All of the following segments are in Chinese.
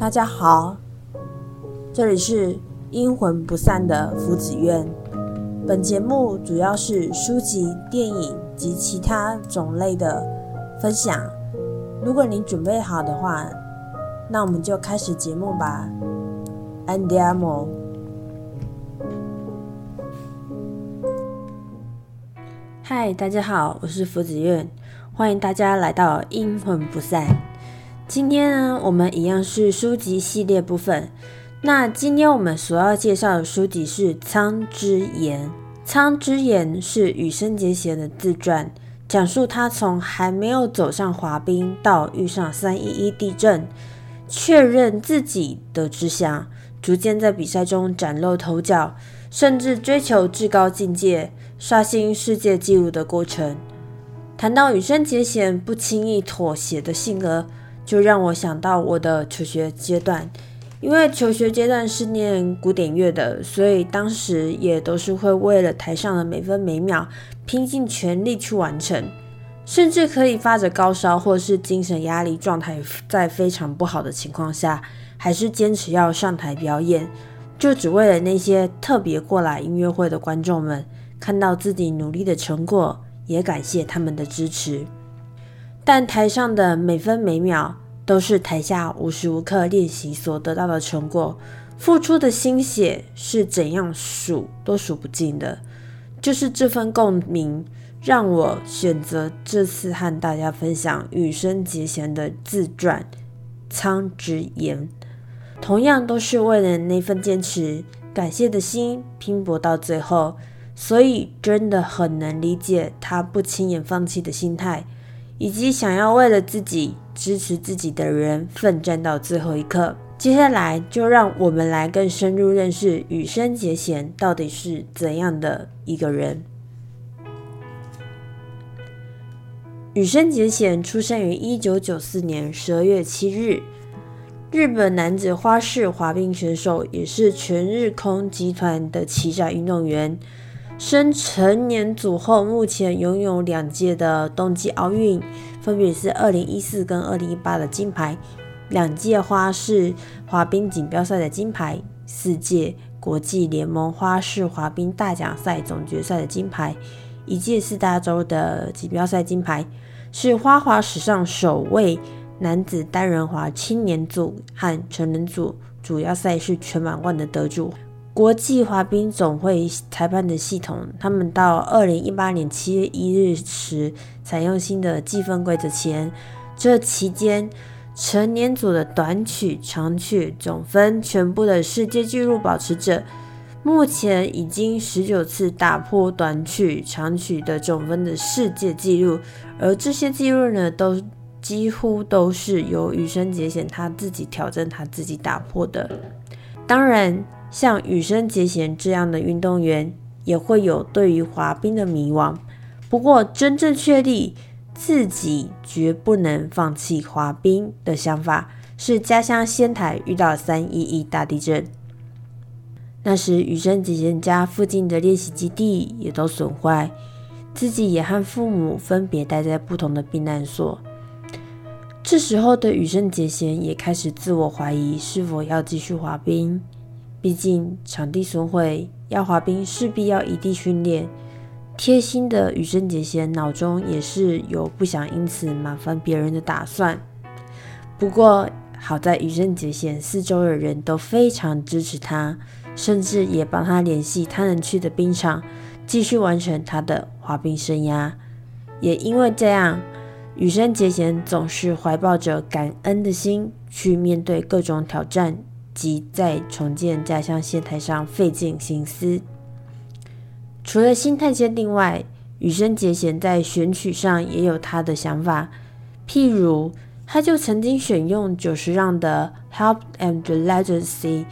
大家好，这里是阴魂不散的福子院。本节目主要是书籍、电影及其他种类的分享。如果你准备好的话，那我们就开始节目吧。Andiamo。嗨，大家好，我是福子院，欢迎大家来到阴魂不散。今天呢，我们一样是书籍系列部分。那今天我们所要介绍的书籍是《苍之言》。《苍之言》是羽生结弦的自传，讲述他从还没有走上滑冰到遇上三一一地震，确认自己的志向，逐渐在比赛中崭露头角，甚至追求至高境界，刷新世界纪录的过程。谈到羽生结弦不轻易妥协的性格。就让我想到我的求学阶段，因为求学阶段是念古典乐的，所以当时也都是会为了台上的每分每秒拼尽全力去完成，甚至可以发着高烧或是精神压力状态，在非常不好的情况下，还是坚持要上台表演，就只为了那些特别过来音乐会的观众们看到自己努力的成果，也感谢他们的支持。但台上的每分每秒都是台下无时无刻练习所得到的成果，付出的心血是怎样数都数不尽的。就是这份共鸣，让我选择这次和大家分享羽生结弦的自传《苍之言》。同样都是为了那份坚持、感谢的心拼搏到最后，所以真的很能理解他不轻言放弃的心态。以及想要为了自己支持自己的人奋战到最后一刻。接下来就让我们来更深入认识羽生结弦到底是怎样的一个人。羽生结弦出生于一九九四年十二月七日，日本男子花式滑冰选手，也是全日空集团的旗下运动员。升成年组后，目前拥有两届的冬季奥运，分别是二零一四跟二零一八的金牌，两届花式滑冰锦标赛的金牌，四届国际联盟花式滑冰大奖赛总决赛的金牌，一届四大洲的锦标赛金牌，是花滑史上首位男子单人滑青年组和成人组主要赛事全满贯的得主。国际滑冰总会裁判的系统，他们到二零一八年七月一日时采用新的计分规则前，这期间成年组的短曲、长曲总分全部的世界纪录保持者，目前已经十九次打破短曲、长曲的总分的世界纪录，而这些纪录呢，都几乎都是由羽生结弦他自己挑战、他自己打破的。当然。像羽生结弦这样的运动员也会有对于滑冰的迷惘，不过真正确立自己绝不能放弃滑冰的想法，是家乡仙台遇到三一一大地震。那时羽生结弦家附近的练习基地也都损坏，自己也和父母分别待在不同的避难所。这时候的羽生结弦也开始自我怀疑，是否要继续滑冰。毕竟场地损毁，要滑冰势必要异地训练。贴心的羽生结弦脑中也是有不想因此麻烦别人的打算。不过好在羽生结弦四周的人都非常支持他，甚至也帮他联系他能去的冰场，继续完成他的滑冰生涯。也因为这样，羽生结弦总是怀抱着感恩的心去面对各种挑战。及在重建家乡线台上费尽心思。除了心态坚定外，羽生结弦在选曲上也有他的想法。譬如，他就曾经选用久石让的《Help and Legacy》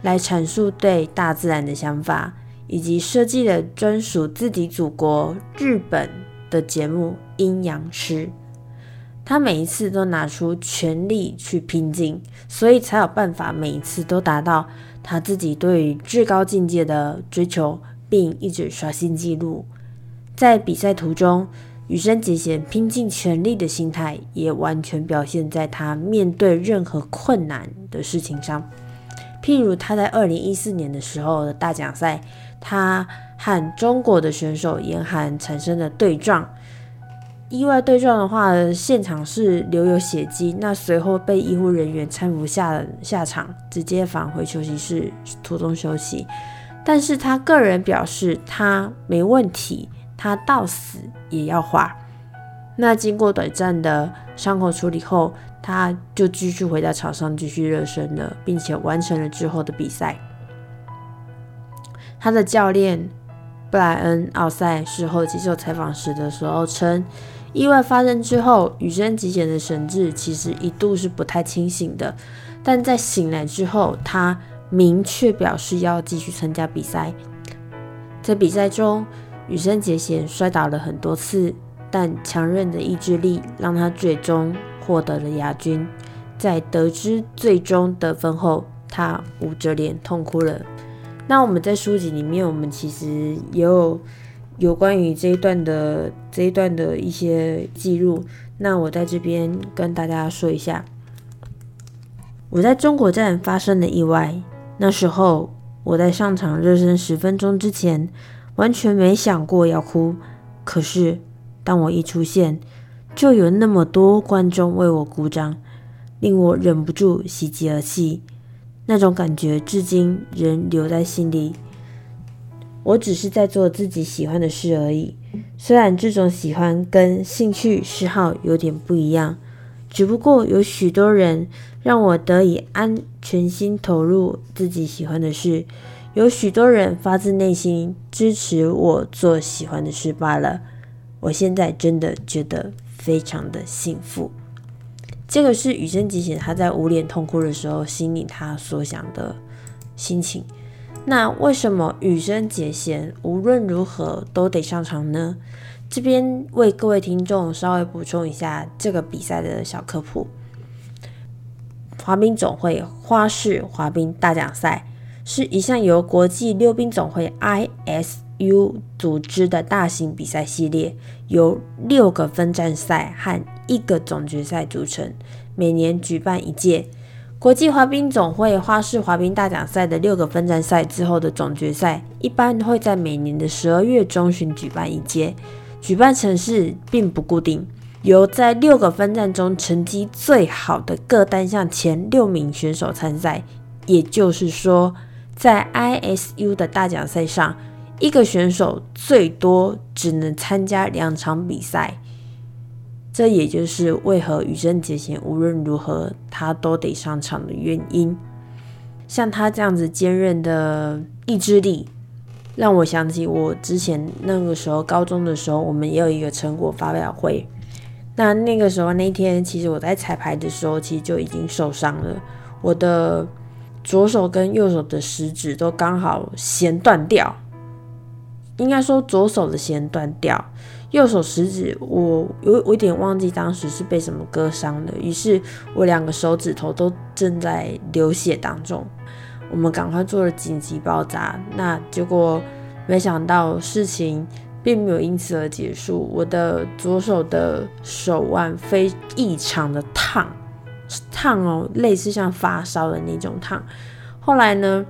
来阐述对大自然的想法，以及设计了专属自己祖国日本的节目《阴阳师》。他每一次都拿出全力去拼劲，所以才有办法每一次都达到他自己对于至高境界的追求，并一直刷新纪录。在比赛途中，羽生结弦拼尽全力的心态，也完全表现在他面对任何困难的事情上。譬如他在二零一四年的时候的大奖赛，他和中国的选手严寒产生了对撞。意外对撞的话，现场是留有血迹，那随后被医护人员搀扶下下场，直接返回休息室途中休息。但是他个人表示他没问题，他到死也要滑。那经过短暂的伤口处理后，他就继续回到场上继续热身了，并且完成了之后的比赛。他的教练布莱恩·奥塞事后接受采访时的时候称。意外发生之后，羽生结弦的神智其实一度是不太清醒的，但在醒来之后，他明确表示要继续参加比赛。在比赛中，羽生结弦摔倒了很多次，但强韧的意志力让他最终获得了亚军。在得知最终得分后，他捂着脸痛哭了。那我们在书籍里面，我们其实也有。有关于这一段的这一段的一些记录，那我在这边跟大家说一下。我在中国站发生的意外，那时候我在上场热身十分钟之前，完全没想过要哭。可是当我一出现，就有那么多观众为我鼓掌，令我忍不住喜极而泣。那种感觉至今仍留在心里。我只是在做自己喜欢的事而已，虽然这种喜欢跟兴趣嗜好有点不一样，只不过有许多人让我得以安全心投入自己喜欢的事，有许多人发自内心支持我做喜欢的事罢了。我现在真的觉得非常的幸福。这个是羽生结弦他在捂脸痛哭的时候心里他所想的心情。那为什么羽生结弦无论如何都得上场呢？这边为各位听众稍微补充一下这个比赛的小科普：滑冰总会花式滑冰大奖赛是一项由国际溜冰总会 （ISU） 组织的大型比赛系列，由六个分站赛和一个总决赛组成，每年举办一届。国际滑冰总会花式滑冰大奖赛的六个分站赛之后的总决赛，一般会在每年的十二月中旬举办一届。举办城市并不固定，由在六个分站中成绩最好的各单项前六名选手参赛。也就是说，在 ISU 的大奖赛上，一个选手最多只能参加两场比赛。这也就是为何羽生结弦无论如何他都得上场的原因。像他这样子坚韧的意志力，让我想起我之前那个时候高中的时候，我们也有一个成果发表会。那那个时候那天，其实我在彩排的时候，其实就已经受伤了。我的左手跟右手的食指都刚好弦断掉，应该说左手的弦断掉。右手食指，我有我有点忘记当时是被什么割伤的，于是我两个手指头都正在流血当中。我们赶快做了紧急包扎，那结果没想到事情并没有因此而结束。我的左手的手腕非异常的烫，烫哦，类似像发烧的那种烫。后来呢？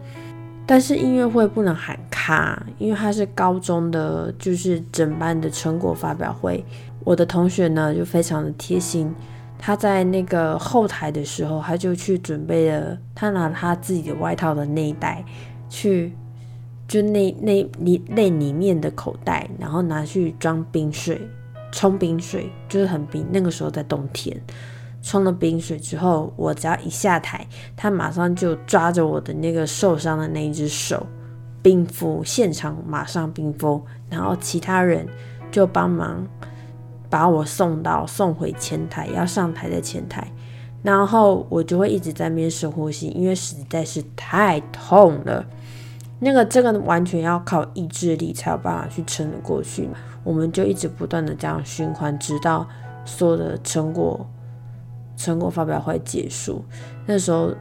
但是音乐会不能喊卡，因为他是高中的，就是整班的成果发表会。我的同学呢就非常的贴心，他在那个后台的时候，他就去准备了，他拿他自己的外套的内袋去，就那那里那里面的口袋，然后拿去装冰水，冲冰水，就是很冰。那个时候在冬天。冲了冰水之后，我只要一下台，他马上就抓着我的那个受伤的那一只手，冰敷，现场马上冰敷，然后其他人就帮忙把我送到送回前台，要上台的前台，然后我就会一直在那边深呼吸，因为实在是太痛了。那个这个完全要靠意志力才有办法去撑得过去，我们就一直不断的这样循环，直到所有的成果。成果发表会结束，那时候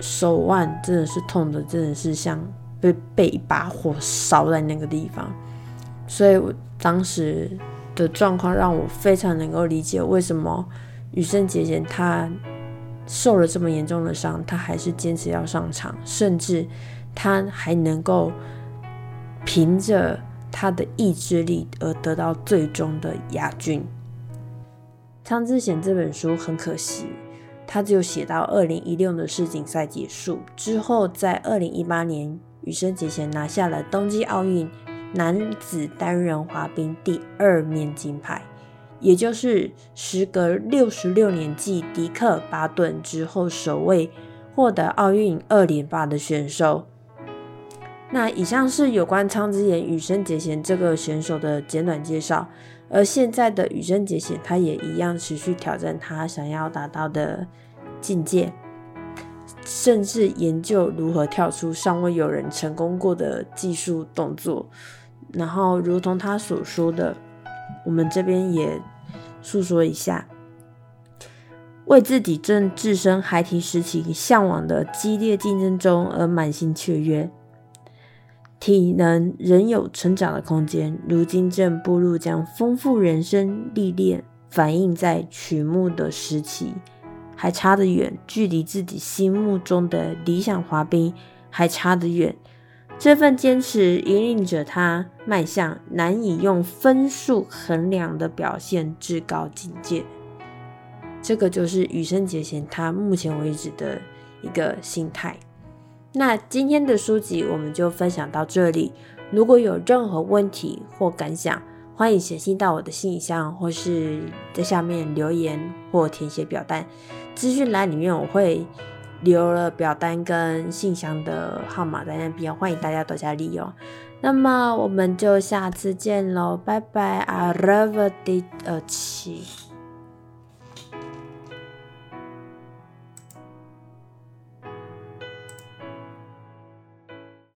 手腕真的是痛的，真的是像被被一把火烧在那个地方。所以我当时的状况让我非常能够理解为什么羽生结弦他受了这么严重的伤，他还是坚持要上场，甚至他还能够凭着他的意志力而得到最终的亚军。苍之贤这本书很可惜，他只有写到二零一六的世锦赛结束之后，在二零一八年羽生结弦拿下了冬季奥运。男子单人滑冰第二面金牌，也就是时隔六十六年继迪克·巴顿之后首位获得奥运二连霸的选手。那以上是有关苍之言羽生结弦这个选手的简短介绍。而现在的羽生结弦，他也一样持续挑战他想要达到的境界，甚至研究如何跳出尚未有人成功过的技术动作。然后，如同他所说的，我们这边也诉说一下，为自己正置身孩提时期向往的激烈竞争中而满心雀跃，体能仍有成长的空间。如今正步入将丰富人生历练反映在曲目的时期，还差得远，距离自己心目中的理想滑冰还差得远。这份坚持引领着他迈向难以用分数衡量的表现至高境界。这个就是羽生结弦他目前为止的一个心态。那今天的书籍我们就分享到这里。如果有任何问题或感想，欢迎写信到我的信箱，或是在下面留言或填写表单。资讯栏里面我会。留了表单跟信箱的号码在那边，欢迎大家多加利用。那么我们就下次见喽，拜拜，阿拉 v 迪 d 奇。